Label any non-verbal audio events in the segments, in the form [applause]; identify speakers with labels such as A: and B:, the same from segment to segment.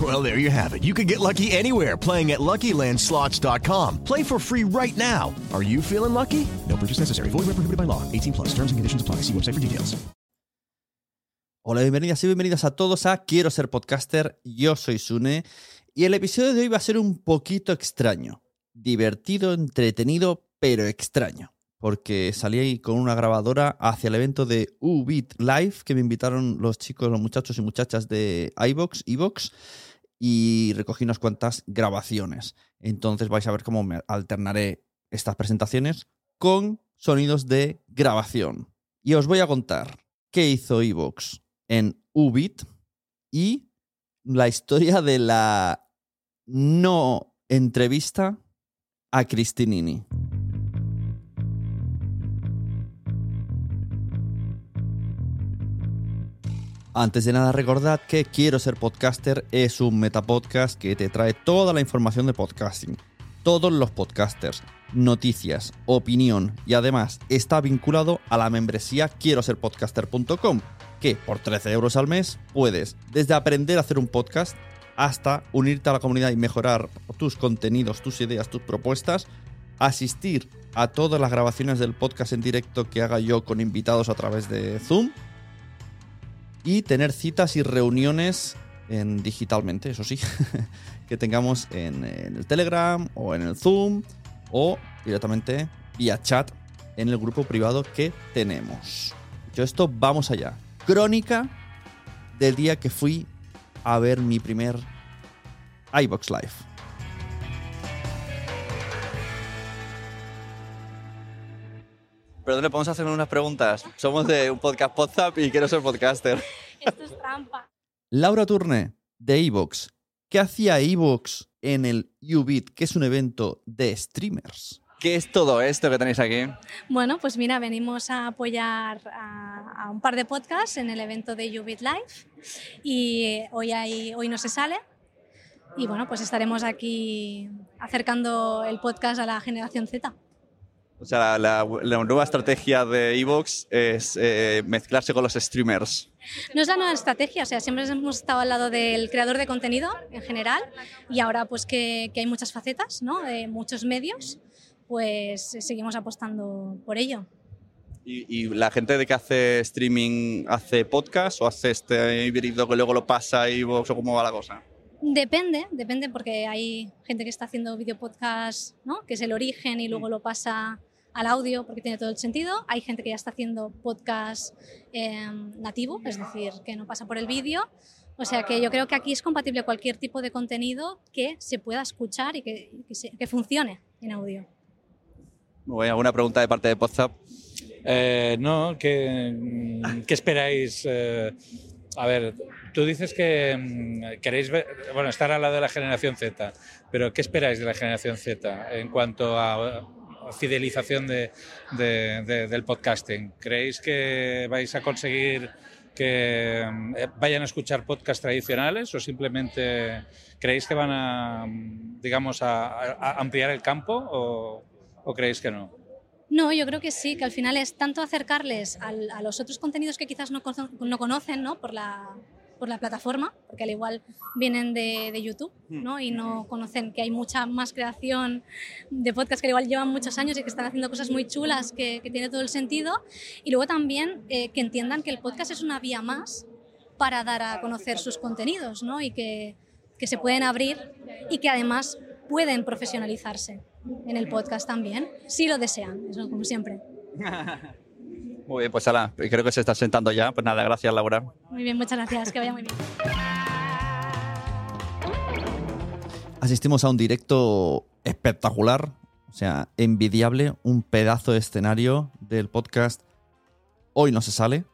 A: Well, there you have it. You can get lucky anywhere playing at LuckyLandSlots.com. Play for free right now. Are you feeling lucky? No purchase necessary. Void where prohibited by law. 18 plus. Terms and conditions apply. See website for details.
B: Hola, bienvenidas y bienvenidos a todos a Quiero ser podcaster. Yo soy Sune y el episodio de hoy va a ser un poquito extraño. Divertido, entretenido, pero extraño. Porque salí ahí con una grabadora hacia el evento de Ubit Live que me invitaron los chicos, los muchachos y muchachas de iBox, iBox y recogí unas cuantas grabaciones. Entonces vais a ver cómo me alternaré estas presentaciones con sonidos de grabación. Y os voy a contar qué hizo iVox en Ubit y la historia de la no entrevista a Cristinini. Antes de nada, recordad que Quiero ser podcaster es un metapodcast que te trae toda la información de podcasting, todos los podcasters, noticias, opinión y además está vinculado a la membresía quiero ser podcaster.com, que por 13 euros al mes puedes desde aprender a hacer un podcast hasta unirte a la comunidad y mejorar tus contenidos, tus ideas, tus propuestas, asistir a todas las grabaciones del podcast en directo que haga yo con invitados a través de Zoom y tener citas y reuniones en digitalmente, eso sí, [laughs] que tengamos en, en el Telegram o en el Zoom o directamente vía chat en el grupo privado que tenemos. Dicho esto, vamos allá. Crónica del día que fui a ver mi primer iBox Live. Perdón, ¿le podemos hacer unas preguntas? Somos de un podcast WhatsApp y quiero ser podcaster.
C: Esto es trampa.
B: Laura Turne, de iVox. ¿Qué hacía iVox en el Ubit, que es un evento de streamers? ¿Qué es todo esto que tenéis aquí?
C: Bueno, pues mira, venimos a apoyar a, a un par de podcasts en el evento de Ubit Live y hoy, hay, hoy no se sale. Y bueno, pues estaremos aquí acercando el podcast a la generación Z.
B: O sea, la, la nueva estrategia de iVox es eh, mezclarse con los streamers.
C: No es la nueva estrategia, o sea, siempre hemos estado al lado del creador de contenido en general y ahora pues que, que hay muchas facetas, ¿no? De muchos medios, pues seguimos apostando por ello.
B: ¿Y, y la gente de que hace streaming hace podcast o hace este híbrido que luego lo pasa a iVox o cómo va la cosa?
C: Depende, depende porque hay gente que está haciendo video podcast, ¿no? que es el origen y luego lo pasa al audio porque tiene todo el sentido. Hay gente que ya está haciendo podcast eh, nativo, es decir, que no pasa por el vídeo. O sea que yo creo que aquí es compatible cualquier tipo de contenido que se pueda escuchar y que, que, se- que funcione en audio.
B: Muy bien, ¿Alguna pregunta de parte de WhatsApp?
D: Eh, no, ¿qué, qué esperáis? Eh, a ver, tú dices que mm, queréis ver, bueno, estar al lado de la generación Z, pero ¿qué esperáis de la generación Z en cuanto a fidelización de- de- de- del podcasting? ¿Creéis que vais a conseguir que eh, vayan a escuchar podcasts tradicionales o simplemente creéis que van a, digamos, a, ampliar el campo o, creéis que no?
C: No, yo creo que sí, que al final es tanto acercarles a los otros contenidos que quizás no, no conocen ¿no? Por, la, por la plataforma, porque al igual vienen de, de YouTube ¿no? y no conocen que hay mucha más creación de podcasts que al igual llevan muchos años y que están haciendo cosas muy chulas, que, que tiene todo el sentido. Y luego también eh, que entiendan que el podcast es una vía más para dar a conocer sus contenidos ¿no? y que, que se pueden abrir y que además pueden profesionalizarse en el podcast también, si lo desean, eso como siempre. [laughs]
B: Muy bien, pues ala, creo que se está sentando ya. Pues nada, gracias Laura.
C: Muy bien, muchas gracias, que vaya muy bien.
B: Asistimos a un directo espectacular, o sea, envidiable, un pedazo de escenario del podcast Hoy no se sale,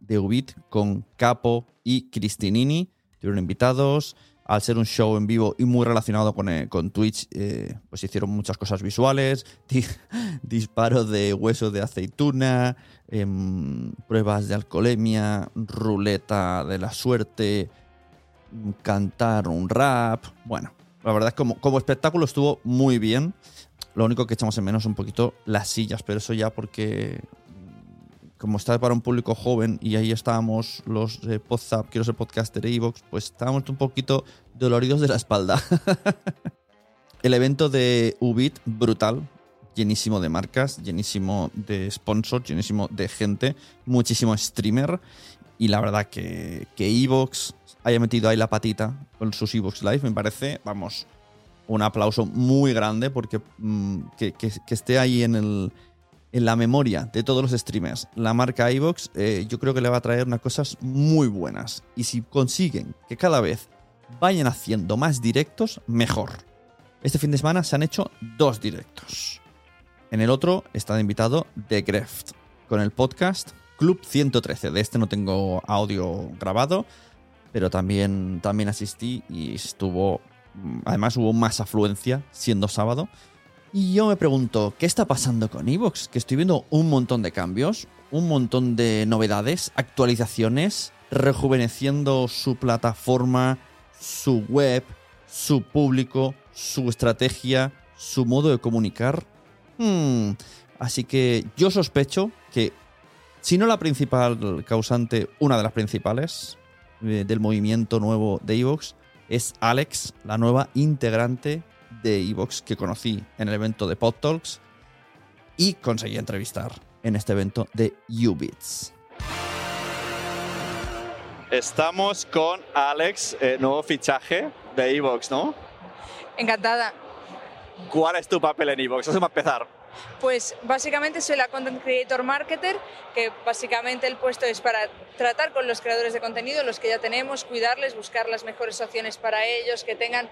B: de Ubit, con Capo y Cristinini. Tuvieron invitados. Al ser un show en vivo y muy relacionado con, eh, con Twitch, eh, pues hicieron muchas cosas visuales. [laughs] Di- disparos de hueso de aceituna, em, pruebas de alcoholemia, ruleta de la suerte, mm, cantar un rap. Bueno, la verdad es que como, como espectáculo estuvo muy bien. Lo único que echamos en menos un poquito las sillas, pero eso ya porque como está para un público joven y ahí estábamos los de Podzap, quiero ser podcaster e Evox, pues estábamos un poquito doloridos de la espalda. [laughs] El evento de Ubit, brutal, llenísimo de marcas, llenísimo de sponsors, llenísimo de gente, muchísimo streamer. Y la verdad que, que Evox haya metido ahí la patita con sus Evox Live me parece, vamos, un aplauso muy grande porque mm, que esté ahí en, el, en la memoria de todos los streamers la marca iVox, eh, yo creo que le va a traer unas cosas muy buenas. Y si consiguen que cada vez vayan haciendo más directos, mejor. Este fin de semana se han hecho dos directos. En el otro está invitado The Greft, con el podcast Club 113. De este no tengo audio grabado, pero también, también asistí y estuvo. mm, Además, hubo más afluencia siendo sábado. Y yo me pregunto, ¿qué está pasando con Evox? Que estoy viendo un montón de cambios, un montón de novedades, actualizaciones, rejuveneciendo su plataforma, su web, su público, su estrategia, su modo de comunicar. Hmm, Así que yo sospecho que, si no la principal causante, una de las principales eh, del movimiento nuevo de Evox, es Alex, la nueva integrante de Evox que conocí en el evento de PodTalks y conseguí entrevistar en este evento de Ubits. Estamos con Alex, eh, nuevo fichaje de Evox, ¿no?
E: Encantada.
B: ¿Cuál es tu papel en Evox? Eso va a empezar.
E: Pues básicamente soy la Content Creator Marketer, que básicamente el puesto es para tratar con los creadores de contenido, los que ya tenemos, cuidarles, buscar las mejores opciones para ellos, que tengan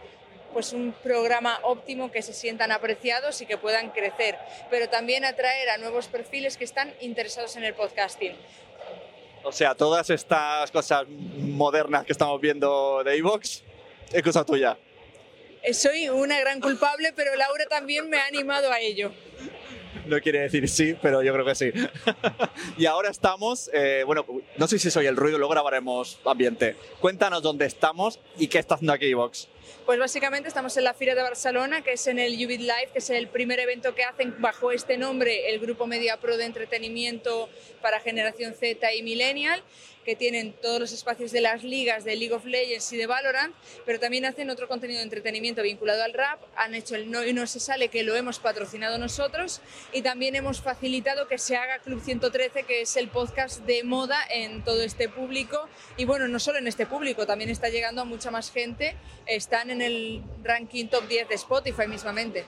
E: pues un programa óptimo, que se sientan apreciados y que puedan crecer, pero también atraer a nuevos perfiles que están interesados en el podcasting.
B: O sea, todas estas cosas modernas que estamos viendo de Evox es cosa tuya.
E: Eh, Soy una gran culpable, pero Laura también me ha animado a ello.
B: No quiere decir sí, pero yo creo que sí. [laughs] y ahora estamos, eh, bueno, no sé si soy el ruido, luego grabaremos ambiente. Cuéntanos dónde estamos y qué está haciendo aquí Evox.
E: Pues básicamente estamos en la Fira de Barcelona, que es en el Ubit Live, que es el primer evento que hacen bajo este nombre el Grupo Media Pro de entretenimiento para generación Z y Millennial que tienen todos los espacios de las ligas de League of Legends y de Valorant, pero también hacen otro contenido de entretenimiento vinculado al rap, han hecho el No y No se sale, que lo hemos patrocinado nosotros, y también hemos facilitado que se haga Club 113, que es el podcast de moda en todo este público, y bueno, no solo en este público, también está llegando a mucha más gente, están en el ranking top 10 de Spotify mismamente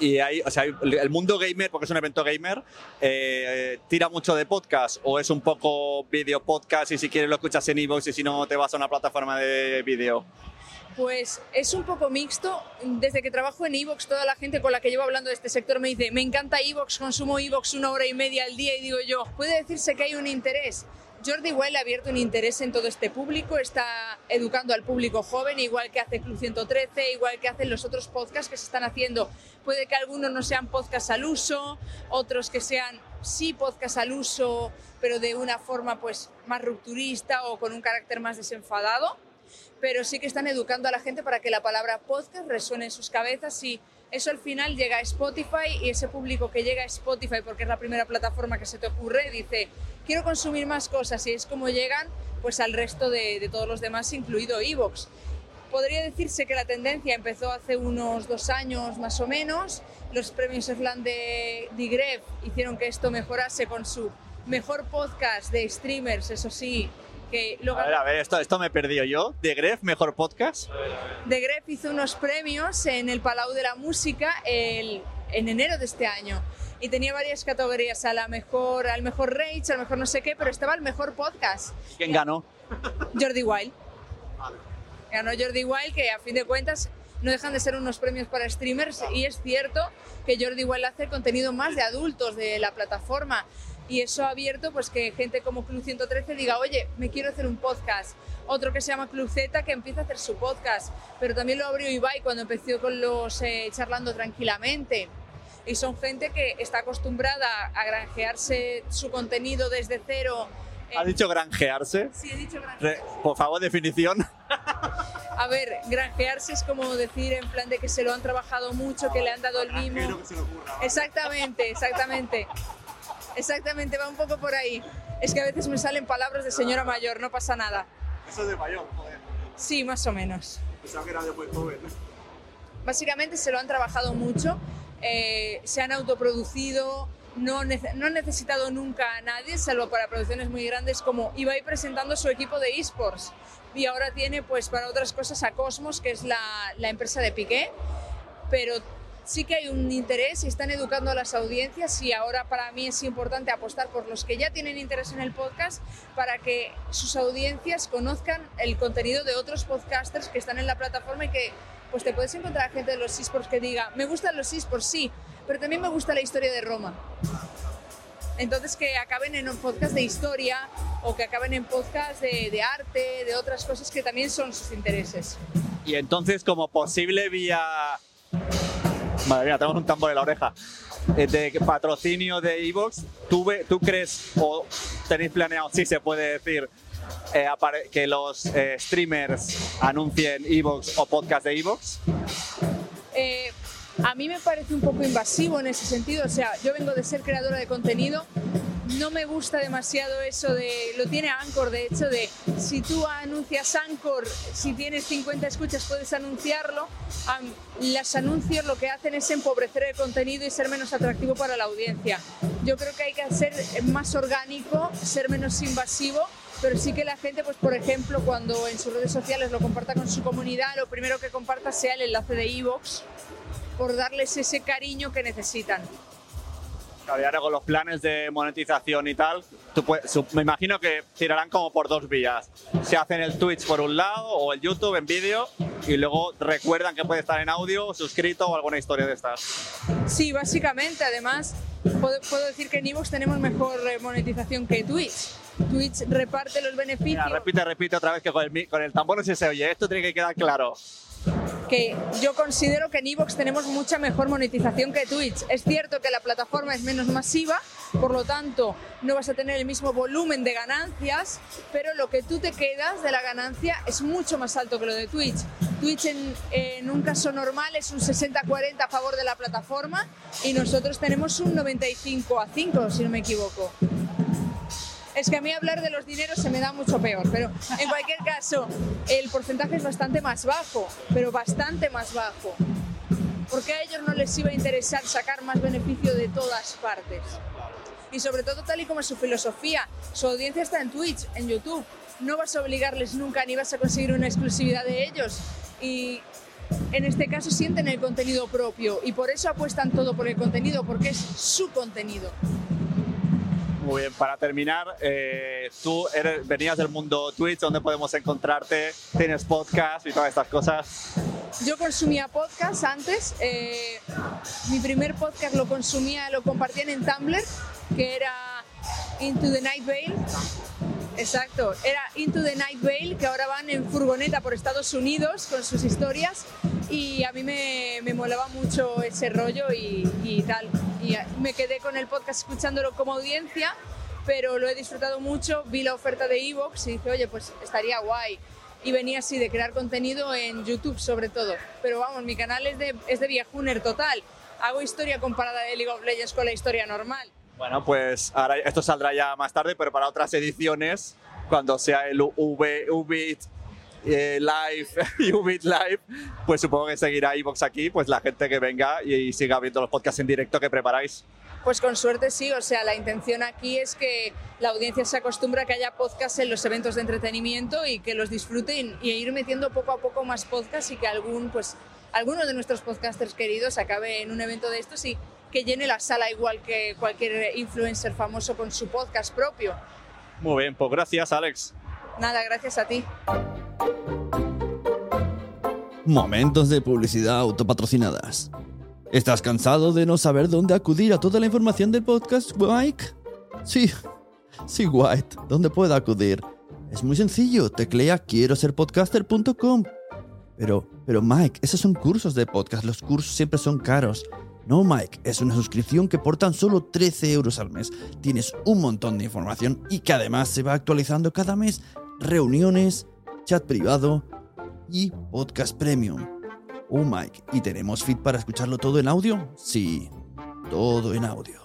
B: y o sea, el mundo gamer, porque es un evento gamer, eh, tira mucho de podcast o es un poco video podcast y si quieres lo escuchas en iVoox y si no te vas a una plataforma de vídeo.
E: Pues es un poco mixto. Desde que trabajo en Evox, toda la gente con la que llevo hablando de este sector me dice, me encanta Evox, consumo Evox una hora y media al día y digo yo, puede decirse que hay un interés. Jordi Wild ha abierto un interés en todo este público, está educando al público joven, igual que hace Club 113, igual que hacen los otros podcasts que se están haciendo. Puede que algunos no sean podcasts al uso, otros que sean sí podcasts al uso, pero de una forma pues más rupturista o con un carácter más desenfadado, pero sí que están educando a la gente para que la palabra podcast resuene en sus cabezas y eso al final llega a Spotify y ese público que llega a Spotify porque es la primera plataforma que se te ocurre dice quiero consumir más cosas y es como llegan pues al resto de, todos los demás incluido Evox. Podría decirse que la tendencia empezó hace unos dos años más o menos. Los premios Slam de Digref hicieron que esto mejorase con su mejor podcast de streamers, eso sí, que
B: a ver, a ver, esto, esto me perdido yo. ¿De Gref, mejor podcast?
E: De Gref hizo unos premios en el Palau de la Música el, en enero de este año. Y tenía varias categorías, a la mejor, al mejor Rage, al mejor no sé qué, pero estaba el mejor podcast.
B: ¿Quién ganó?
E: Jordi Wild. Ganó Jordi Wild, que a fin de cuentas no dejan de ser unos premios para streamers y es cierto que Jordi Wild hace contenido más de adultos de la plataforma y eso ha abierto pues que gente como Club 113 diga, oye, me quiero hacer un podcast. Otro que se llama Club Z que empieza a hacer su podcast, pero también lo abrió Ibai cuando empezó con los eh, charlando tranquilamente. Y son gente que está acostumbrada a granjearse su contenido desde cero.
B: ¿Ha dicho granjearse?
E: Sí, he dicho granjearse.
B: Por favor, definición. [laughs]
E: A ver, granjearse es como decir en plan de que se lo han trabajado mucho, que le han dado el mimo. Exactamente, exactamente. Exactamente, va un poco por ahí. Es que a veces me salen palabras de señora mayor, no pasa nada.
B: Eso es de mayor, joder.
E: Sí, más o menos.
B: Pensaba que era de muy joven.
E: Básicamente se lo han trabajado mucho, eh, se han autoproducido, no, no han necesitado nunca a nadie, salvo para producciones muy grandes como iba ir presentando su equipo de esports. Y ahora tiene pues para otras cosas a Cosmos, que es la, la empresa de Piqué, pero sí que hay un interés y están educando a las audiencias y ahora para mí es importante apostar por los que ya tienen interés en el podcast para que sus audiencias conozcan el contenido de otros podcasters que están en la plataforma y que pues te puedes encontrar gente de los esports que diga, me gustan los esports, sí, pero también me gusta la historia de Roma. Entonces que acaben en un podcast de historia o que acaben en podcast de, de arte, de otras cosas que también son sus intereses.
B: Y entonces como posible vía Madre mía, tenemos un tambor en la oreja. Eh, de patrocinio de Evox, ¿tú, ¿tú crees o tenéis planeado, si se puede decir, eh, que los eh, streamers anuncien Evox o podcast de Evox?
E: a mí me parece un poco invasivo en ese sentido. O sea, yo vengo de ser creadora de contenido no me gusta demasiado eso de, lo tiene Anchor, de hecho, de si tú anuncias Anchor, si tienes 50 escuchas puedes anunciarlo. Los anuncios lo que hacen es empobrecer el contenido y ser menos atractivo para la audiencia. Yo creo que hay que ser más orgánico, ser menos invasivo pero sí que la gente, pues por ejemplo, cuando en sus redes sociales lo comparta con su comunidad, lo primero que comparta sea el enlace de iVoox por darles ese cariño que necesitan.
B: Claro, y ahora con los planes de monetización y tal, me imagino que tirarán como por dos vías. Se hacen el Twitch por un lado o el YouTube en vídeo y luego recuerdan que puede estar en audio, suscrito o alguna historia de estas.
E: Sí, básicamente. Además, puedo, decir que en Evox tenemos mejor eh, monetización que Twitch. Twitch reparte los beneficios.
B: repite, repite otra vez que con el, con el tambor no se oye. Esto tiene que quedar claro.
E: que yo considero que en Evox tenemos mucha mejor monetización que Twitch. Es cierto que la plataforma es menos masiva, por lo tanto no vas a tener el mismo volumen de ganancias, pero lo que tú te quedas de la ganancia es mucho más alto que lo de Twitch. Twitch en, en un caso normal es un 60-40 a favor de la plataforma y nosotros tenemos un 95 a 5, si no me equivoco. Es que a mí hablar de los dineros se me da mucho peor, pero en cualquier caso el porcentaje es bastante más bajo, pero bastante más bajo. Porque a ellos no les iba a interesar sacar más beneficio de todas partes. Y sobre todo tal y como es su filosofía, su audiencia está en Twitch, en YouTube. No vas a obligarles nunca ni vas a conseguir una exclusividad de ellos. Y en este caso sienten el contenido propio y por eso apuestan todo por el contenido, porque es su contenido.
F: Muy bien, para terminar, eh, tú eres- venías del mundo Twitch, donde podemos encontrarte, tienes podcast y todas estas cosas.
E: Yo consumía podcast antes. eh, mi primer podcast lo consumía, lo compartían en Tumblr, que era Into the Night Vale. Exacto, era Into the Night Vale, que ahora van en furgoneta por Estados Unidos con sus historias. Y a mí me, me molaba mucho ese rollo y, y tal. Y me quedé con el podcast escuchándolo como audiencia, pero lo he disfrutado mucho. Vi la oferta de Evox y dije, oye, pues estaría guay y venía así de crear contenido en YouTube sobre todo. Pero vamos, mi canal es de, es de viejuner total. Hago historia comparada de League of Legends con la historia normal.
F: Bueno, pues ahora esto saldrá ya más tarde, pero para otras ediciones, cuando sea el Ubit eh, Live [laughs] Ubit Live, pues supongo que seguirá iVox aquí, pues la gente que venga y siga viendo los podcasts en directo que preparáis.
E: Pues con suerte sí, o sea, la intención aquí es que la audiencia se acostumbre a que haya podcasts en los eventos de entretenimiento y que los disfruten y ir metiendo poco a poco más podcasts y que algún, pues, alguno de nuestros podcasters queridos acabe en un evento de estos y que llene la sala igual que cualquier influencer famoso con su podcast propio.
F: Muy bien, pues gracias Alex.
E: Nada, gracias a ti.
B: Momentos de publicidad autopatrocinadas. ¿Estás cansado de no saber dónde acudir a toda la información del podcast, Mike? Sí, sí, White. ¿Dónde puedo acudir? Es muy sencillo. Teclea quiero ser podcaster.com. Pero, pero Mike, esos son cursos de podcast. Los cursos siempre son caros. No, Mike, es una suscripción que por tan solo 13 euros al mes tienes un montón de información y que además se va actualizando cada mes. Reuniones, chat privado y podcast premium. Oh, Mike, ¿y tenemos feed para escucharlo todo en audio? Sí, todo en audio.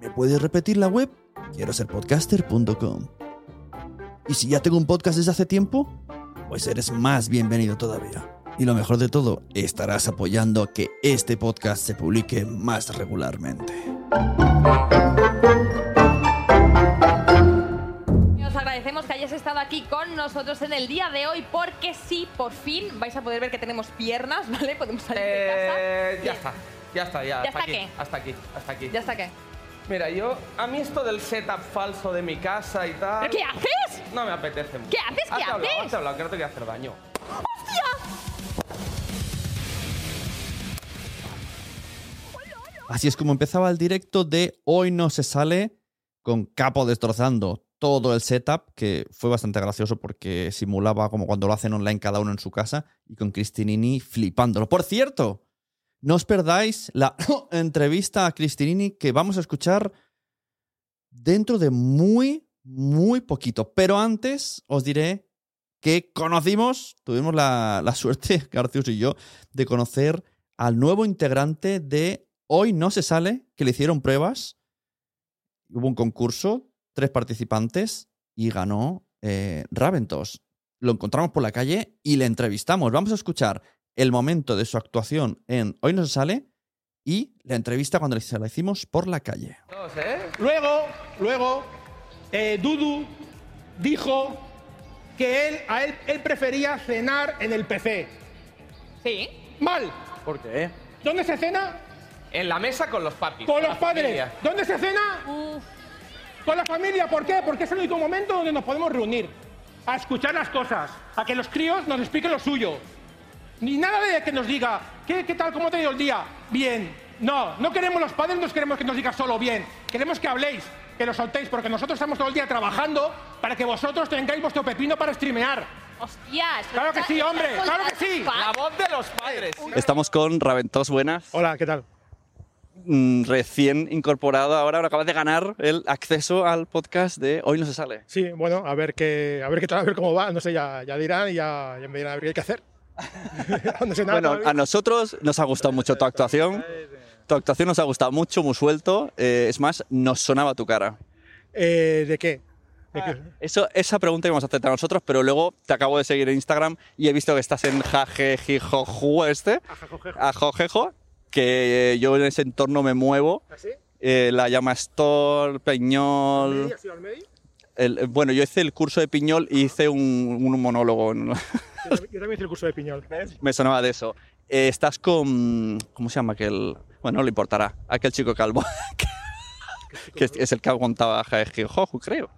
B: ¿Me puedes repetir la web? Quiero ser podcaster.com. ¿Y si ya tengo un podcast desde hace tiempo? Pues eres más bienvenido todavía. Y lo mejor de todo, estarás apoyando a que este podcast se publique más regularmente.
G: Os agradecemos que hayáis estado aquí con nosotros en el día de hoy porque sí, por fin vais a poder ver que tenemos piernas, [laughs] ¿vale? Podemos salir de casa.
H: Eh, ya
G: Bien.
H: está, ya está, ya.
G: ¿Ya
H: hasta
G: está
H: aquí,
G: qué?
H: Hasta aquí, hasta aquí.
G: ¿Ya está qué?
H: Mira, yo, a mí esto del setup falso de mi casa y tal.
G: ¿Pero qué haces?
H: No me apetece mucho.
G: ¿Qué haces? ¿Qué
H: Hazte hablado,
G: haces?
H: hazte hablado, que no te voy a hacer daño.
B: Así es como empezaba el directo de Hoy no se sale con Capo destrozando todo el setup, que fue bastante gracioso porque simulaba como cuando lo hacen online cada uno en su casa y con Cristinini flipándolo. Por cierto, no os perdáis la [coughs] entrevista a Cristinini que vamos a escuchar dentro de muy, muy poquito. Pero antes os diré que conocimos, tuvimos la, la suerte, [laughs] Garcius y yo, de conocer al nuevo integrante de Hoy No Se Sale, que le hicieron pruebas. Hubo un concurso, tres participantes y ganó eh, Raventos. Lo encontramos por la calle y le entrevistamos. Vamos a escuchar el momento de su actuación en Hoy No Se Sale y la entrevista cuando se la hicimos por la calle.
I: Luego, luego, eh, Dudu dijo que él, a él, él prefería cenar en el PC.
G: Sí.
I: Mal.
H: ¿Por qué?
I: ¿Dónde se cena?
H: En la mesa con los papis.
I: Con
H: la
I: los padres.
H: familia.
I: ¿Dónde se cena? Con la familia. ¿Por qué? Porque es el único momento donde nos podemos reunir. A escuchar las cosas. A que los críos nos expliquen lo suyo. Ni nada de que nos diga, ¿qué, qué tal? ¿Cómo te ha ido el día? Bien. No, no queremos los padres, no queremos que nos digas solo bien. Queremos que habléis, que lo soltéis, porque nosotros estamos todo el día trabajando para que vosotros tengáis vuestro pepino para streamear.
G: Hostias.
I: Claro que sí, hombre, claro que sí.
H: La voz de los padres.
B: Estamos con Raventos, buenas.
I: Hola, ¿qué tal?
B: Mm, Recién incorporado ahora, acabas de ganar el acceso al podcast de Hoy no se sale.
I: Sí, bueno, a ver qué, a ver qué tal, a ver cómo va. No sé, ya, ya dirán y ya, ya me dirán a ver qué hay que hacer. [laughs] no sé nada
B: Bueno,
I: todavía.
B: a nosotros nos ha gustado mucho tu actuación. Tu actuación nos ha gustado mucho, muy suelto. Eh, es más, nos sonaba tu cara.
I: Eh, ¿De qué?
B: Eso, esa pregunta íbamos a hacer a nosotros, pero luego te acabo de seguir en Instagram y he visto que estás en Jajejijoju este, Ajojejo, que eh, yo en ese entorno me muevo.
I: ¿Ah, sí?
B: Eh, la llama Store, Peñol.
I: ¿Has ido al medio?
B: El- bueno, yo hice el curso de Piñol y hice un, un monólogo. [laughs]
I: Yo también, yo también hice el curso de Piñol.
B: Me sonaba de eso. Eh, estás con. ¿Cómo se llama aquel.? Bueno, no le importará. Aquel chico calvo. [laughs] que es, es el que aguantaba creo.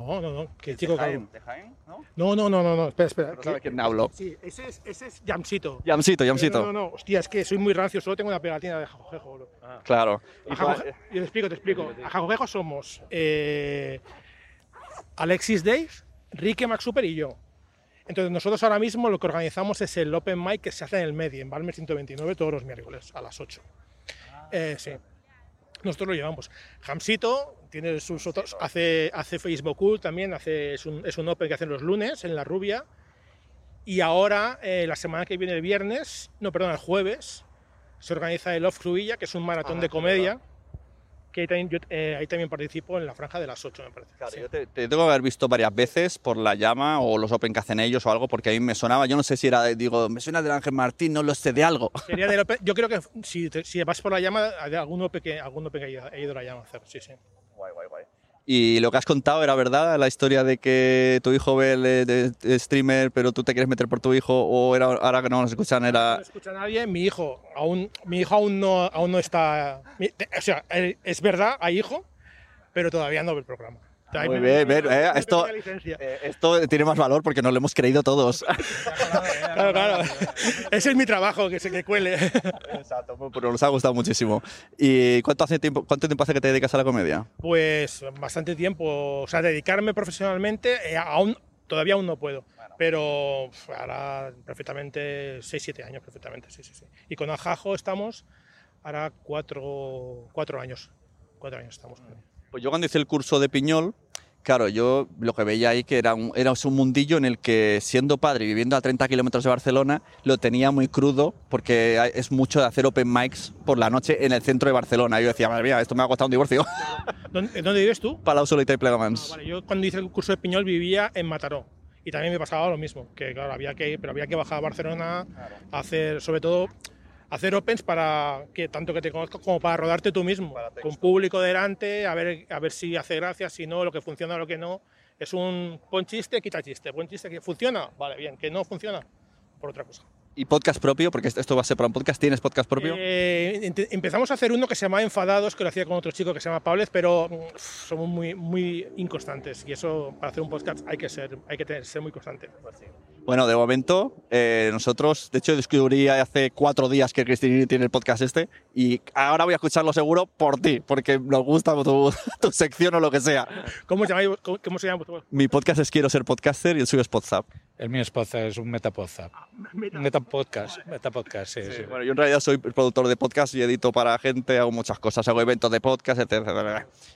I: No, no, no. Que chico
B: Jaén,
I: calvo.
B: ¿De Jaén? ¿No?
I: No, no, no, no, no. Espera, espera.
B: Sabe
I: que-
B: quién hablo.
I: Sí, ese es, ese es Yamsito.
B: Yamsito, Yamsito.
I: No, no, no. Hostia, es que soy muy rancio. Solo tengo una pegatina de jajojejo. bro.
B: Claro.
I: A Jajoje- Yo te explico, te explico. A Jajojejo somos eh, Alexis Dave, Rique Max Super y yo. Entonces nosotros ahora mismo lo que organizamos es el Open Mic que se hace en el Medi, en Balmer 129, todos los miércoles a las 8. Eh, sí. Nosotros lo llevamos. Hamsito tiene sus otros, hace, hace Facebook Cool también, hace, es, un, es un Open que hacen los lunes en La Rubia. Y ahora, eh, la semana que viene, el viernes, no, perdón, el jueves, se organiza el Off Cruilla, que es un maratón
B: Ah,
I: de comedia, que ahí también, yo, eh, ahí también participo en la franja de las 8, me parece.
B: Claro,
I: Sí.
B: yo te, te tengo que haber visto varias veces por la llama o los Open que hacen ellos o algo, porque a mí me sonaba, yo no sé si era, de- digo, me suena del Ángel Martín, no lo sé, de algo.
I: Sería del [laughs] Open- yo creo que si, te- si vas por la llama, hay algún Open que, algún Open que haya- ido a la llama a hacer, sí, sí.
B: Y lo que has contado era verdad, la historia de que tu hijo ve el eh, streamer, pero tú te quieres meter por tu hijo, o era ahora que no nos escuchan, era...
I: No escucha nadie, mi hijo aún, mi hijo aún no, aún no está, mi- o sea, es verdad, hay hijo, pero todavía no ve el programa.
B: Muy bien, eh, esto-. Eh, Esto tiene más valor porque nos lo hemos creído todos. [laughs]
I: Claro, claro. Ese es mi trabajo, que se que cuele.
B: Exacto, pero nos ha gustado muchísimo. ¿Y cuánto, hace tiempo, cuánto tiempo hace que te dedicas a la comedia?
I: Pues bastante tiempo, o sea, dedicarme profesionalmente, eh, aún, todavía aún no puedo, pero ahora perfectamente 6-7 años, perfectamente, sí, sí, sí. Y con Ajajo estamos, ahora 4 cuatro años, 4 años estamos.
B: Pues yo cuando hice el curso de Piñol, claro, yo lo que veía ahí que era un, era un mundillo en el que siendo padre y viviendo a 30 kilómetros de Barcelona, lo tenía muy crudo porque es mucho de hacer open mics por la noche en el centro de Barcelona. Yo decía, madre mía, esto me va a costar un divorcio. [laughs]
I: ¿Dónde, dónde vives tú?
B: Palau Solita y Plegamans.
I: Vale, yo cuando hice el curso de Piñol vivía en Mataró y también me pasaba lo mismo, que claro, había que ir, pero había que bajar a Barcelona a hacer, sobre todo, hacer opens para que tanto que te conozcas como para rodarte tú mismo, con público delante, a ver, a ver si hace gracia, si no, lo que funciona, lo que no. Es un pon chiste, quita chiste, pon chiste, que funciona, vale, bien, que no funciona, por otra cosa.
B: ¿Y podcast propio? Porque esto va a ser para un podcast. ¿Tienes podcast propio?
I: Eh, empezamos a hacer uno que se llama Enfadados, que lo hacía con otro chico que se llama Pablez, pero somos muy, muy inconstantes y eso para hacer un podcast hay que ser, hay que tener- ser muy constante.
B: Bueno, de momento, eh, nosotros, de hecho, descubrí hace cuatro días que Cristinini tiene el podcast este y ahora voy a escucharlo seguro por ti, porque nos gusta tu, [laughs] tu sección o lo que sea.
I: ¿Cómo, se llama, cómo, cómo se llama
B: Mi podcast es Quiero ser podcaster y el suyo es Podzap.
D: El mío es podcast, es un metapodcast. Metapodcast, metapodcast, sí, sí.
B: Bueno, yo en realidad soy productor de podcast y edito para gente, hago muchas cosas, hago eventos de podcast, etc.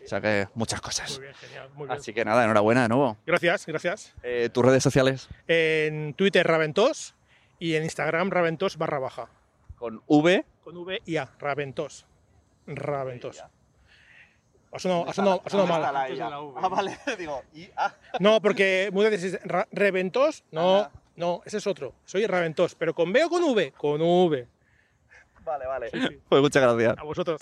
B: O sea que muchas cosas.
I: Muy bien, genial, muy bien.
B: Así que nada, enhorabuena de nuevo.
I: Gracias, gracias.
B: Eh, ¿Tus redes sociales?
I: En Twitter Raventos y en Instagram Raventos barra baja.
B: Con V.
I: Con V y A, Raventos. Raventos. Ha sonado, ha sonado- ha sonado mal.
B: Ah, vale, [laughs] digo, y ah.
I: No, porque muchas veces Reventos, no, no, ese es otro. Soy Raventos, pero con B o con V, con V.
B: Vale, vale. Pues muchas gracias.
I: A vosotros.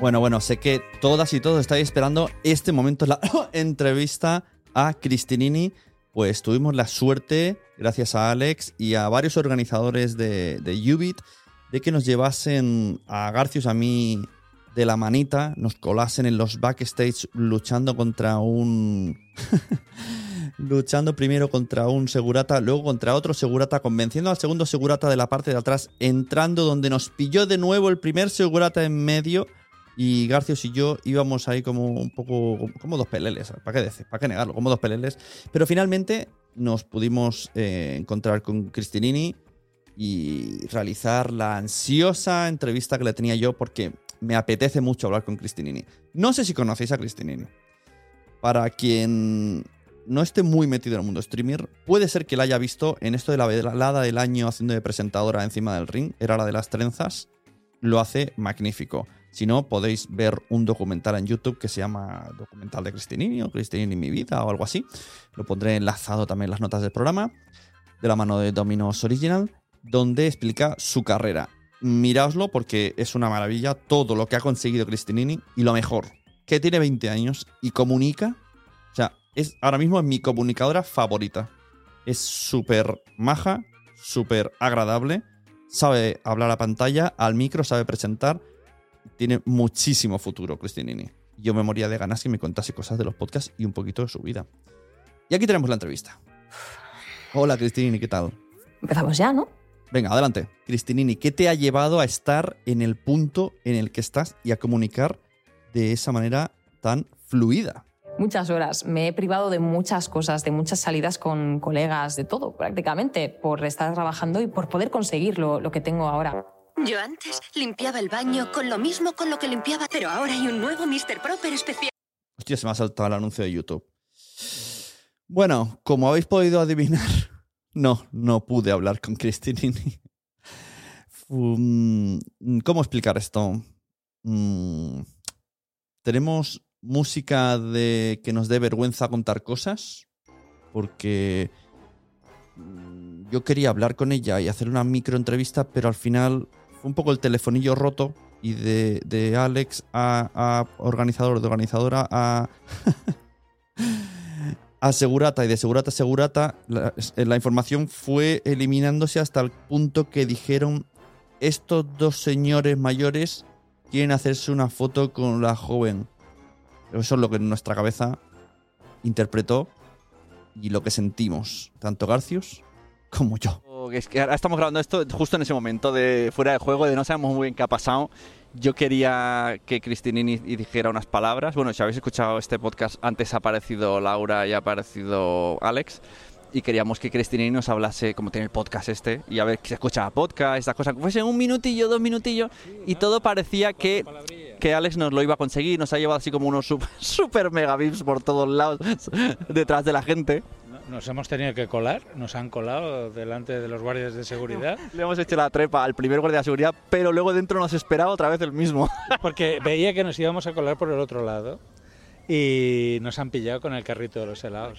J: Bueno, bueno, sé que todas y todos estáis esperando este momento, la [coughs] entrevista a Cristinini. Pues tuvimos la suerte, gracias a Alex y a varios organizadores de, de Ubit, de que nos llevasen a Garcius, a mí, de la manita, nos colasen en los backstage luchando contra un... [laughs] luchando primero contra un segurata, luego contra otro segurata, convenciendo al segundo segurata de la parte de atrás, entrando donde nos pilló de nuevo el primer segurata en medio
B: Y Garcios y yo íbamos ahí como un poco, como dos peleles, ¿para qué decir? ¿Para qué negarlo? Como dos peleles. Pero finalmente nos pudimos eh, encontrar con Cristinini y realizar la ansiosa entrevista que le tenía yo porque me apetece mucho hablar con Cristinini. No sé si conocéis a Cristinini. Para quien no esté muy metido en el mundo streamer, puede ser que la haya visto en esto de la velada del año haciendo de presentadora encima del ring, era la de las trenzas, lo hace magnífico. Si no, podéis ver un documental en YouTube que se llama Documental de Cristinini o Cristinini mi vida o algo así. Lo pondré enlazado también en las notas del programa, de la mano de Dominos Original, donde explica su carrera. Miraoslo porque es una maravilla todo lo que ha conseguido Cristinini y lo mejor, que tiene 20 años y comunica. O sea, es ahora mismo mi comunicadora favorita. Es súper maja, súper agradable, sabe hablar a pantalla, al micro, sabe presentar. Tiene muchísimo futuro, Cristinini. Yo me moría de ganas que me contase cosas de los podcasts y un poquito de su vida. Y aquí tenemos la entrevista. Hola, Cristinini, ¿qué tal?
K: Empezamos ya, ¿no?
B: Venga, adelante. Cristinini, ¿qué te ha llevado a estar en el punto en el que estás y a comunicar de esa manera tan fluida?
K: Muchas horas. Me he privado de muchas cosas, de muchas salidas con colegas, de todo prácticamente, por estar trabajando y por poder conseguir lo, lo que tengo ahora.
L: Yo antes limpiaba el baño con lo mismo con lo que limpiaba, pero ahora hay un nuevo Mr. Proper especial.
B: Hostia, se me ha saltado el anuncio de YouTube. Bueno, como habéis podido adivinar, no, no pude hablar con Cristinini. [laughs] Um, ¿Cómo explicar esto? Mm, Tenemos música de que nos dé vergüenza contar cosas, porque mm, yo quería hablar con ella y hacer una microentrevista, pero al final fue un poco el telefonillo roto y de, de Alex a, a organizador, de organizadora a, [laughs] a Segurata y de Segurata a Segurata, la, la información fue eliminándose hasta el punto que dijeron estos dos señores mayores quieren hacerse una foto con la joven. Eso es lo que nuestra cabeza interpretó y lo que sentimos, tanto Garcius como yo.
F: Es que ahora estamos grabando esto justo en ese momento de fuera de juego, de no sabemos muy bien qué ha pasado. Yo quería que Cristinini dijera unas palabras. Bueno, si habéis escuchado este podcast, antes ha aparecido Laura y ha aparecido Alex. Y queríamos que Cristinini nos hablase, como tiene el podcast este, y a ver que se escuchaba podcast, estas cosas, que fuese un minutillo, dos minutillos, y todo parecía que, que Alex nos lo iba a conseguir. Nos ha llevado así como unos super, [laughs] super mega vips por todos lados, detrás de la gente.
D: Nos hemos tenido que colar, nos han colado delante de los guardias de seguridad. [laughs]
F: Le hemos hecho la trepa al primer guardia de seguridad, pero luego dentro nos esperaba otra vez el mismo. [laughs]
D: Porque veía que nos íbamos a colar por el otro lado y nos han pillado con el carrito de los helados.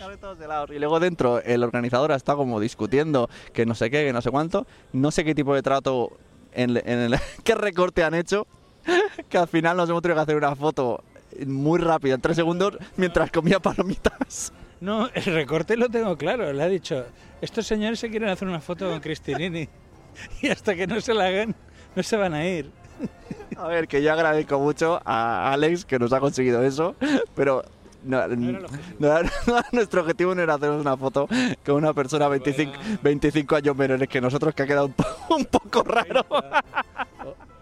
F: Y luego dentro el organizador está como discutiendo que no sé qué, que no sé cuánto, no sé qué tipo de trato, en, en el, [laughs] qué recorte han hecho, que al final nos hemos tenido que hacer una foto muy rápida, en tres segundos, mientras comía palomitas.
D: No, [laughs] el recorte lo tengo claro. Le ha dicho, estos señores se quieren hacer una foto con Cristinini [laughs] y hasta que no se la hagan, no se van a ir.
F: A ver, que yo agradezco mucho a Alex que nos ha conseguido eso, pero no, no, [laughs] no, nuestro objetivo no era hacernos una foto con una persona 25, 25 años menores que nosotros, que ha quedado un, po un poco raro.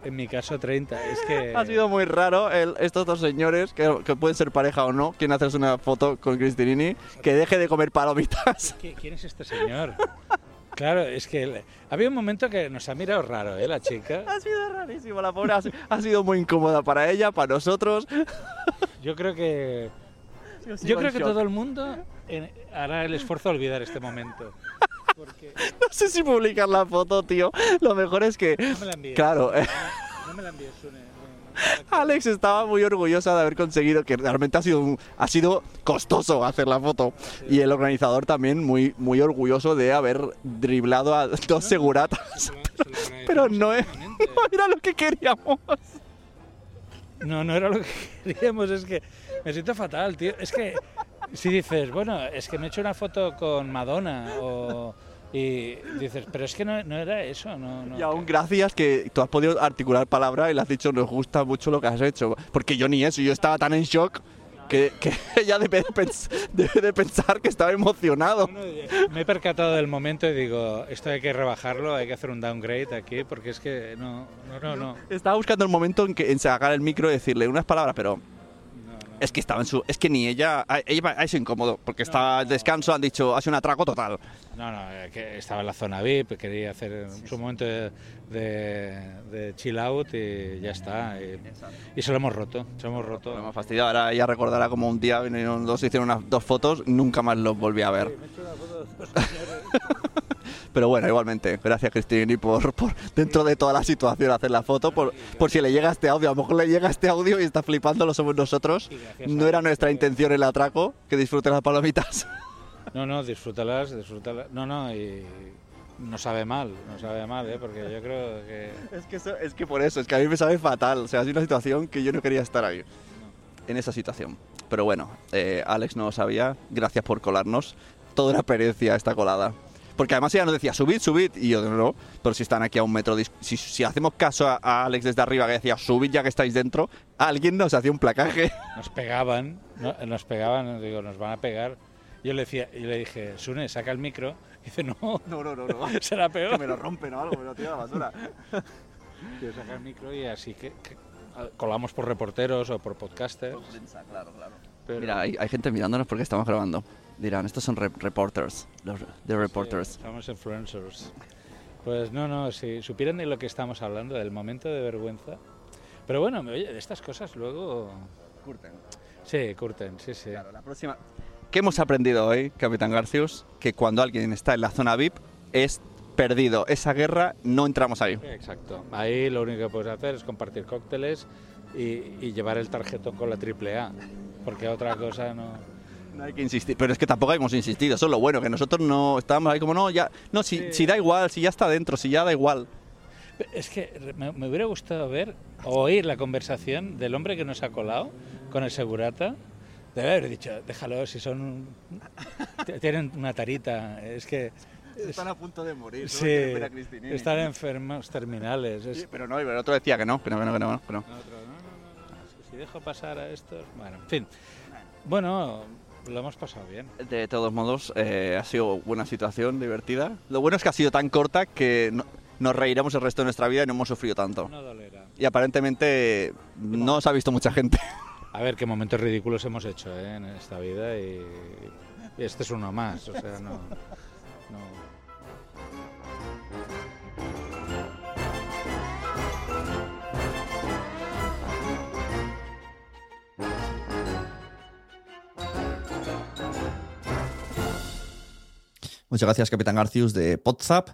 D: En mi caso 30, es que... [laughs]
F: Ha sido muy raro el, estos dos señores, que, que, pueden ser pareja o no, quieren hacerse una foto con Cristinini, que deje de comer palomitas. [laughs]
D: ¿Quién es este señor? Claro, es que había un momento que nos ha mirado raro, ¿eh? La chica.
F: Ha sido rarísimo, la pobre ha, ha sido muy incómoda para ella, para nosotros.
D: Yo creo que... Yo creo que todo el mundo hará el esfuerzo de olvidar este momento.
F: Porque... No sé si publicar la foto, tío. Lo mejor es que...
D: No me la envíes.
F: Claro.
D: No, [laughs] no me la envíes, Sune.
F: Alex estaba muy orgullosa de haber conseguido, que realmente ha sido, un, ha sido costoso hacer la foto. Sí. Y el organizador también muy, muy orgulloso de haber driblado a dos no, seguratas. No, [laughs] pero, pero no, es, [laughs] no era lo que queríamos.
D: No, no era lo que queríamos, es que me siento fatal, tío. Es que si dices, bueno, es que me he hecho una foto con Madonna o... Y dices, pero es que no, no era eso. No, no,
F: y aún gracias que tú has podido articular palabra y le has dicho, nos gusta mucho lo que has hecho. Porque yo ni eso, yo estaba tan en shock
B: que, que [laughs] ella debe de, pens- debe de pensar que estaba emocionado.
D: Me he percatado del momento y digo, esto hay que rebajarlo, hay que hacer un downgrade aquí, porque es que no, no, no, no.
B: Estaba buscando el momento en que en sacar el micro y decirle unas palabras, pero es que estaba en su, es que ni ella, a- ella ha sido incómodo porque estaba al descanso, han dicho, hace un atraco total.
D: No, no, que estaba en la zona VIP, quería hacer su momento de, de- de chill out y ya está. Y, y se lo hemos roto, se lo hemos roto.
B: Me ha fastidiado, ahora ella recordará como un día vinieron dos, hicieron unas dos fotos, nunca más los volví a ver. [laughs] Pero bueno, igualmente, gracias Cristinini por, por dentro de toda la situación hacer la foto, por, por si le llega este audio, a lo mejor le llega este audio y está flipando, lo somos nosotros. No era nuestra intención el atraco, que disfruten las palomitas. [laughs]
D: No, no, disfrútalas, disfrútalas. No, no, y no sabe mal, no sabe mal, ¿eh? porque yo creo que...
B: Es que, eso- es que por eso, es que a mí me sabe fatal, o sea, es una situación que yo no quería estar ahí, en esa situación. Pero bueno, eh, Alex no lo sabía, gracias por colarnos, toda una experiencia esta colada. Porque además ella nos decía, subid, subid, y yo no, pero si están aquí a un metro, si, si hacemos caso a, a Alex desde arriba que decía, subid ya que estáis dentro, alguien nos hacía un placaje. [laughs]
D: Nos pegaban, no- nos pegaban, digo, nos van a pegar. Yo le, decía, yo le dije, Sune, saca el micro. Y dice, no,
B: no, no, no, no. [laughs]
D: será peor.
B: Que me lo rompen o algo, me lo tira a la basura. [laughs]
D: Yo saca el micro y así que, que colamos por reporteros o por podcasters.
B: claro, claro.
D: Pero-
B: Mira, hay, hay gente mirándonos porque estamos grabando. Dirán, estos son re- reporters, los de reporters.
D: Somos influencers. Pues no, no, si supieran de lo que estamos hablando, del momento de vergüenza. Pero bueno, oye, de estas cosas luego...
B: Curten.
D: Sí, curten, sí, sí.
B: la próxima... ¿Qué hemos aprendido hoy, Capitán Garcius? Que cuando alguien está en la zona VIP es perdido. Esa guerra no entramos ahí.
D: Exacto. Ahí lo único que puedes hacer es compartir cócteles y, y llevar el tarjetón con la triple A. Porque otra cosa no...
B: No hay que insistir, pero es que tampoco hemos insistido, eso es lo bueno, que nosotros no estábamos ahí como, no, ya, no, si, si da igual, si ya está dentro, si ya da igual.
D: Es que me, me hubiera gustado ver o oír la conversación del hombre que nos ha colado con el segurata. Debe haber dicho, déjalo, si son... tienen una tarita, es que...
B: Están a punto de morir,
D: Sí,
B: a
D: están enfermos terminales. es-
B: Sí, pero no, el otro decía que no, que no, que no, que no. que no.
D: No, no, no, si dejo pasar a estos... Bueno, en fin. Bueno, lo hemos pasado bien.
B: De todos modos, eh, ha sido buena situación, divertida. Lo bueno es que ha sido tan corta que no- nos reiremos el resto de nuestra vida y no hemos sufrido tanto.
D: No dolerá.
B: Y aparentemente no os ha visto mucha gente.
D: A ver qué momentos ridículos hemos hecho ¿eh? en esta vida y, y este es uno más. O sea, no, no-
B: Muchas gracias, Capitán Garcius de Podzap.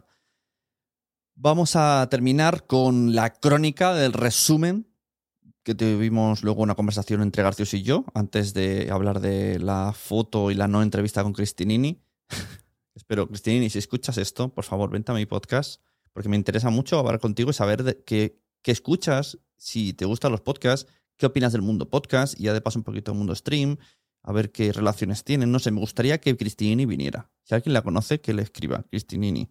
B: Vamos a terminar con la crónica del resumen que tuvimos luego una conversación entre Garcius y yo antes de hablar de la foto y la no entrevista con Cristinini. [laughs] Espero, Cristinini, si escuchas esto, por favor, vente a mi podcast porque me interesa mucho hablar contigo y saber de qué, qué escuchas, si te gustan los podcasts, qué opinas del mundo podcast y ya de paso un poquito del mundo stream, a ver qué relaciones tienen. No sé, me gustaría que Cristinini viniera. Si alguien la conoce, que le escriba. Cristinini.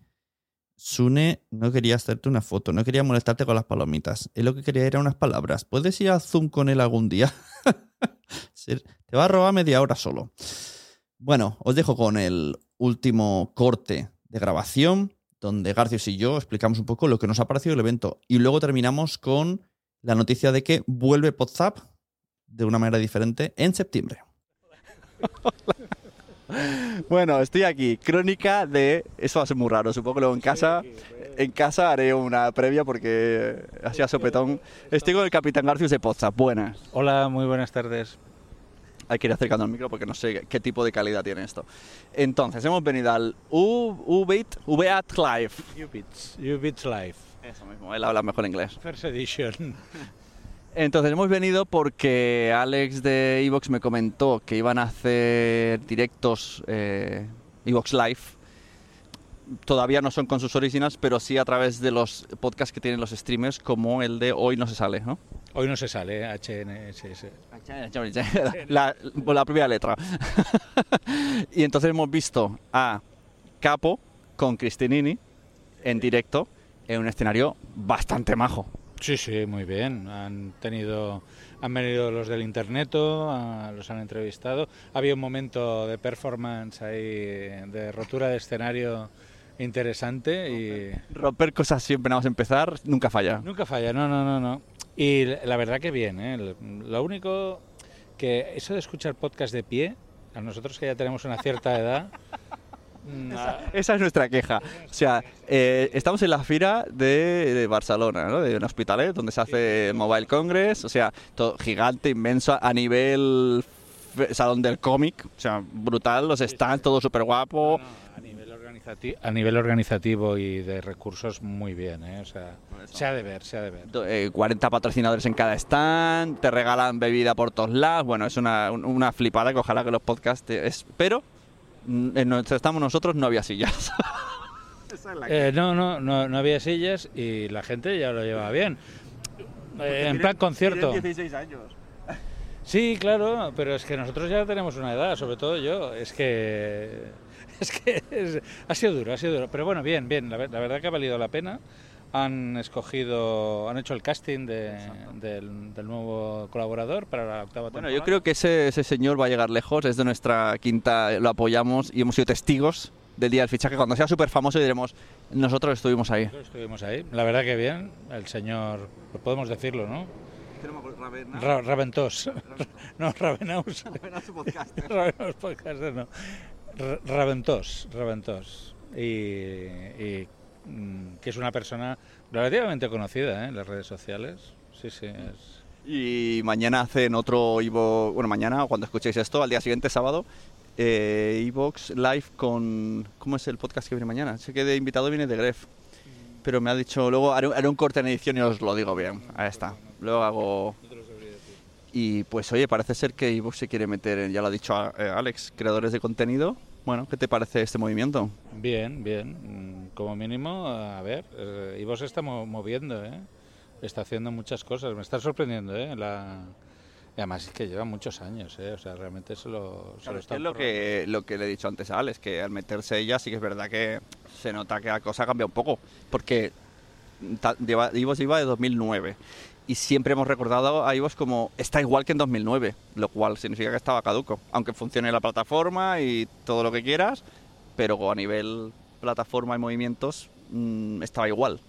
B: Sune no quería hacerte una foto, no quería molestarte con las palomitas. Él lo que quería era unas palabras. ¿Puedes ir a Zoom con él algún día? [laughs] Te va a robar media hora solo. Bueno, os dejo con el último corte de grabación, donde Garcios y yo explicamos un poco lo que nos ha parecido el evento. Y luego terminamos con la noticia de que vuelve WhatsApp de una manera diferente en septiembre. [laughs] Bueno, estoy aquí. Crónica de. Eso va a ser muy raro. Supongo que luego en casa. En casa haré una previa porque así a sopetón. Estoy con el Capitán Garcius de Poza. Buenas.
D: Hola, muy buenas tardes.
B: Hay que ir acercando el micro porque no sé qué tipo de calidad tiene esto. Entonces, hemos venido al UBIT, UBAT Live.
D: Ubits Live.
B: Eso mismo, él habla mejor inglés.
D: First edition. [laughs]
B: Entonces hemos venido porque Alex de Evox me comentó que iban a hacer directos eh, Evox Live. Todavía no son con sus originals, pero sí a través de los podcasts que tienen los streamers, como el de Hoy no se sale, ¿no?
D: Hoy no se sale, ¿eh? HNSS.
B: la, la- la primera letra. [laughs] y entonces hemos visto a Capo con Cristinini en directo en un escenario bastante majo.
D: Sí, sí, muy bien. Han tenido, han venido los del interneto, los han entrevistado. Había un momento de performance ahí, de rotura de escenario interesante y
B: Romper cosas siempre nada más empezar, nunca falla.
D: nunca falla, no, no, no, no. Y la verdad que bien, ¿eh? Lo único que eso de escuchar podcast de pie, a nosotros que ya tenemos una cierta edad,
B: Esa es nuestra queja. O sea, eh, estamos en la fira de, de Barcelona, ¿no? de un hospitalet, donde se hace Mobile Congress, o sea, todo gigante, inmenso, a nivel salón del cómic, o sea, brutal, los stands, todo súper guapo.
D: a nivel organizati- a nivel organizativo y de recursos muy bien, ¿eh? o sea, se ha de ver, se ha de ver.
B: Eh, 40 patrocinadores en cada stand, te regalan bebida por todos lados, bueno, es una, un- una flipada que ojalá que los podcasts... te- es- pero en donde estamos nosotros no había sillas. [laughs]
D: Eh, no, no, no, no había sillas y la gente ya lo llevaba bien. Eh, en plan concierto.
B: 16 años.
D: Sí, claro, pero es que nosotros ya tenemos una edad, sobre todo yo. Es que. [laughs] Es que es- ha sido duro, ha sido duro. Pero bueno, bien, bien. La verdad que ha valido la pena. Han escogido, han hecho el casting de- del, del nuevo colaborador para la octava
B: Bueno,
D: temporada.
B: yo creo que ese, ese señor va a llegar lejos, es de nuestra quinta, lo apoyamos y hemos sido testigos del día del fichaje. Cuando sea súper famoso diremos, nosotros estuvimos ahí.
D: Nosotros estuvimos ahí. La verdad que bien. El señor, pues podemos decirlo, ¿no? Ra- Raventós. [laughs] no, Ravenaus. [laughs] Ravenaus [laughs] podcaster, no. Ra- Raventós, Raventós. Y, y, mm, que es una persona relativamente conocida ¿eh? en las redes sociales. Sí, sí, es...
B: Y mañana hacen otro Ivo, bueno, mañana cuando escuchéis esto, al día siguiente, sábado, eh, Evox Live con, ¿cómo es el podcast que viene mañana? Sé que de invitado viene de Gref, pero me ha dicho, luego haré, haré un corte en edición y os lo digo bien, ahí está. Luego hago... Y pues oye, parece ser que Evox se quiere meter, en, ya lo ha dicho eh, Alex, creadores de contenido. Bueno, ¿qué te parece este movimiento?
D: Bien, bien. Como mínimo, a ver, eh, Ivo se está mo- moviendo, ¿eh? Está haciendo muchas cosas. Me está sorprendiendo, ¿eh? La... Y además es que lleva muchos años, ¿eh? O sea, realmente se lo, se
B: Claro,
D: lo
B: es
D: está
B: es lo que, lo que le he dicho antes a Alex, que al meterse ella sí que es verdad que se nota que la cosa cambia un poco, porque lleva, Ivos lleva de 2009 y siempre hemos recordado a Ivos como está igual que en 2009, lo cual significa que estaba caduco, aunque funcione la plataforma y todo lo que quieras, pero a nivel plataforma y movimientos mm, estaba igual.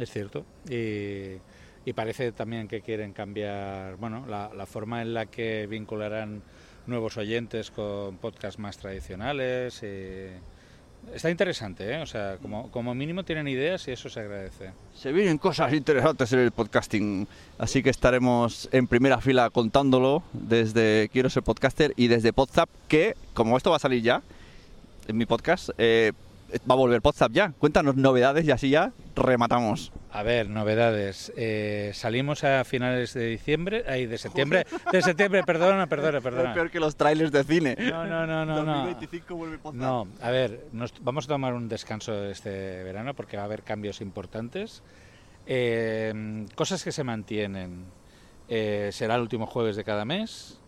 D: Es cierto. Y, y parece también que quieren cambiar, bueno, la, la forma en la que vincularán nuevos oyentes con podcasts más tradicionales. y- Está interesante, ¿eh? O sea, como, como mínimo tienen ideas y eso se agradece.
B: Se vienen cosas interesantes en el podcasting, así que estaremos en primera fila contándolo desde Quiero ser podcaster y desde Podzap, que como esto va a salir ya en mi podcast, eh, va a volver Podzap ya. Cuéntanos novedades y así ya rematamos.
D: A ver, novedades. Eh, salimos a finales de diciembre, ay, de septiembre, [laughs] de septiembre, perdona, perdona, perdona.
B: Es peor que los trailers de cine.
D: No, no, no, no, no.
B: 2025 vuelve Podzap.
D: No, a ver, nos- vamos a tomar un descanso este verano porque va a haber cambios importantes. Eh, cosas que se mantienen. Eh, será el último jueves de cada mes,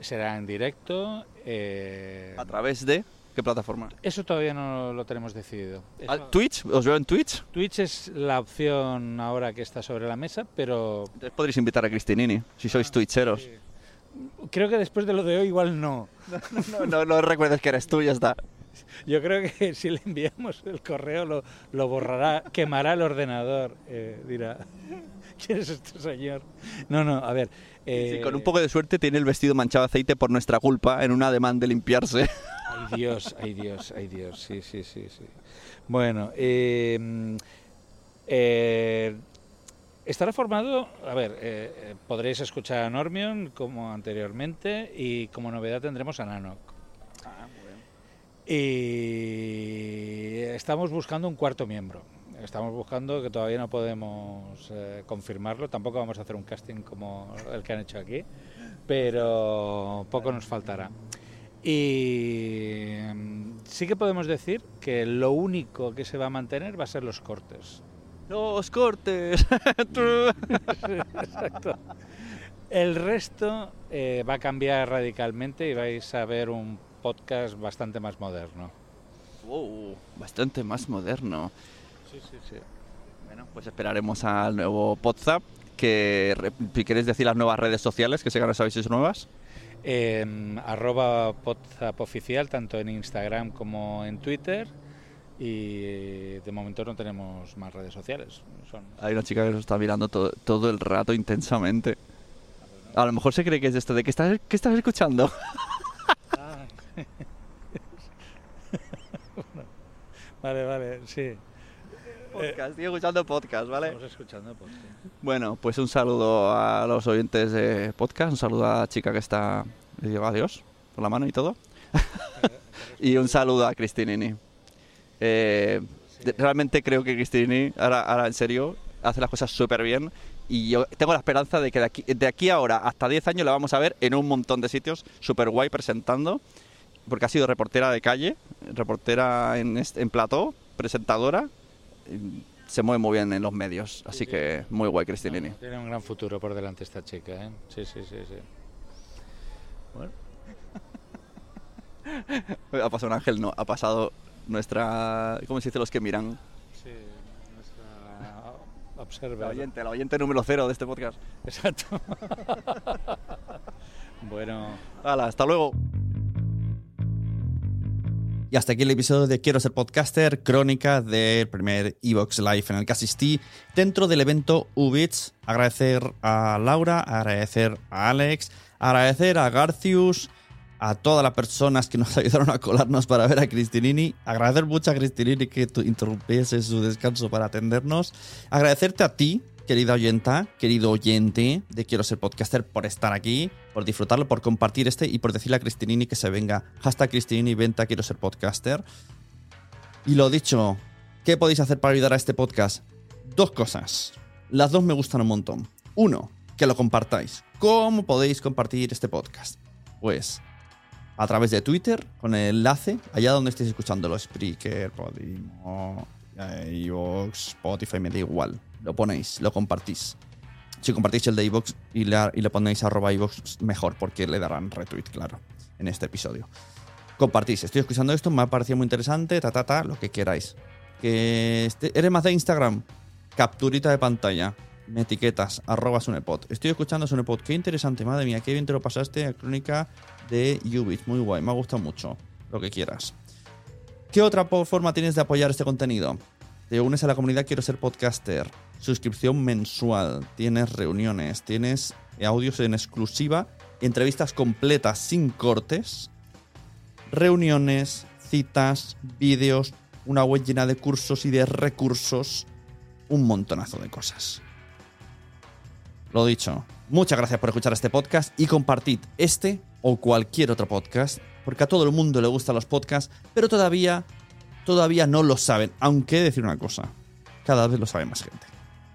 D: será en directo. eh,
B: ¿A través de qué plataforma?
D: eso todavía no lo tenemos decidido.
B: ¿Ah,
D: Eso-
B: ¿Twitch? ¿Os veo en Twitch?
D: Twitch es la opción ahora que está sobre la mesa, pero
B: Entonces podréis invitar a Cristinini, si sois twitcheros.
D: creo que después de lo de hoy igual [laughs] no.
B: No, no, no recuerdes que eres tú, ya está.
D: Yo creo que [laughs] si le enviamos el correo lo, lo borrará, quemará el ordenador, eh, dirá, [laughs] ¿quién es este señor? No, no, a ver.
B: Sí,
D: eh,
B: con un poco de suerte tiene el vestido manchado de aceite por nuestra culpa en un ademán de limpiarse.
D: Ay Dios, ay Dios, ay Dios, sí, sí, sí, sí. Bueno, eh, mm, eh, estará formado, a ver, eh, eh, podréis escuchar a Normion como anteriormente y como novedad tendremos a Nanoc. Y estamos buscando un cuarto miembro. Estamos buscando, que todavía no podemos eh, confirmarlo, tampoco vamos a hacer un casting como el que han hecho aquí, pero poco nos faltará. Y mm, sí que podemos decir que lo único que se va a mantener va a ser los cortes.
B: Los cortes. [laughs]
D: Exacto. El resto eh, va a cambiar radicalmente y vais a ver un podcast bastante más moderno.
B: Wow, bastante más moderno.
D: Sí, sí, sí.
M: Bueno, pues esperaremos al nuevo WhatsApp. Que, queréis decir las nuevas redes sociales, que que no sabéis nuevas.
D: Eh, arroba Podzap oficial, tanto en Instagram como en Twitter. Y de momento no tenemos más redes sociales. Son
M: Hay una chica que nos está mirando todo, todo el rato intensamente. A lo mejor se cree que es esto de que estás, ¿qué estás escuchando. [laughs] [laughs]
D: Vale, vale, sí.
M: Podcast, estoy escuchando podcast, ¿vale?
D: Estamos escuchando podcast.
M: Bueno, pues un saludo a los oyentes de podcast, un saludo a la chica que está le lleva adiós por la mano y todo. [laughs] y un saludo a Cristinini. Eh, realmente creo que Cristinini, ahora, ahora en serio, hace las cosas súper bien. Y yo tengo la esperanza de que de aquí, de aquí a ahora, hasta 10 años, la vamos a ver en un montón de sitios, súper guay presentando. Porque ha sido reportera de calle, reportera en, en plató, presentadora. Se mueve muy bien en los medios, así que muy guay Cristinini.
D: Tiene un gran futuro por delante esta chica, ¿eh? Sí, sí, sí, sí. Bueno, [laughs]
M: Ha pasado un ángel, no, ha pasado nuestra... ¿Cómo se dice los que miran?
D: sí, nuestra observa.
M: La oyente, la oyente número cero de este podcast.
D: Exacto. [laughs] bueno.
M: Hala, hasta luego.
B: Y hasta aquí el episodio de Quiero ser podcaster, crónica del primer Evox Live en el que asistí dentro del evento Ubits. Agradecer a Laura, agradecer a Alex, agradecer a Garcius, a todas las personas que nos [laughs] ayudaron a colarnos para ver a Cristinini. Agradecer mucho a Cristinini que interrumpiese su descanso para atendernos. Agradecerte a ti, querida oyenta, querido oyente de Quiero ser podcaster, por estar aquí, por disfrutarlo, por compartir este y por decirle a Cristinini que se venga. Hashtag Cristinini, venta, quiero ser podcaster. Y lo dicho, ¿qué podéis hacer para ayudar a este podcast? Dos cosas. Las dos me gustan un montón. Uno, que lo compartáis. ¿Cómo podéis compartir este podcast? Pues a través de Twitter, con el enlace, allá donde estéis escuchándolo, Spreaker, Podimo, iVoox, Spotify, me da igual. Lo ponéis, lo compartís. Si compartís el de y y le ponéis arroba iVoox, mejor, porque le darán retweet, claro, en este episodio. Compartís, estoy escuchando esto, me ha parecido muy interesante, ta, ta, ta, lo que queráis. Que este- ¿Eres más de Instagram? Capturita de pantalla. Me etiquetas, arroba Sunepod. Estoy escuchando Sunepod. Qué interesante, madre mía, qué bien te lo pasaste a crónica de Ubit. Muy guay, me ha gustado mucho. Lo que quieras. ¿Qué otra forma tienes de apoyar este contenido? Te unes a la comunidad Quiero ser podcaster. Suscripción mensual. Tienes reuniones. Tienes audios en exclusiva. Entrevistas completas sin cortes. Reuniones, citas, vídeos. Una web llena de cursos y de recursos. Un montonazo de cosas. Lo dicho, muchas gracias por escuchar este podcast y compartid este o cualquier otro podcast, porque a todo el mundo le gustan los podcasts, pero todavía, todavía no lo saben. Aunque decir una cosa, cada vez lo sabe más gente.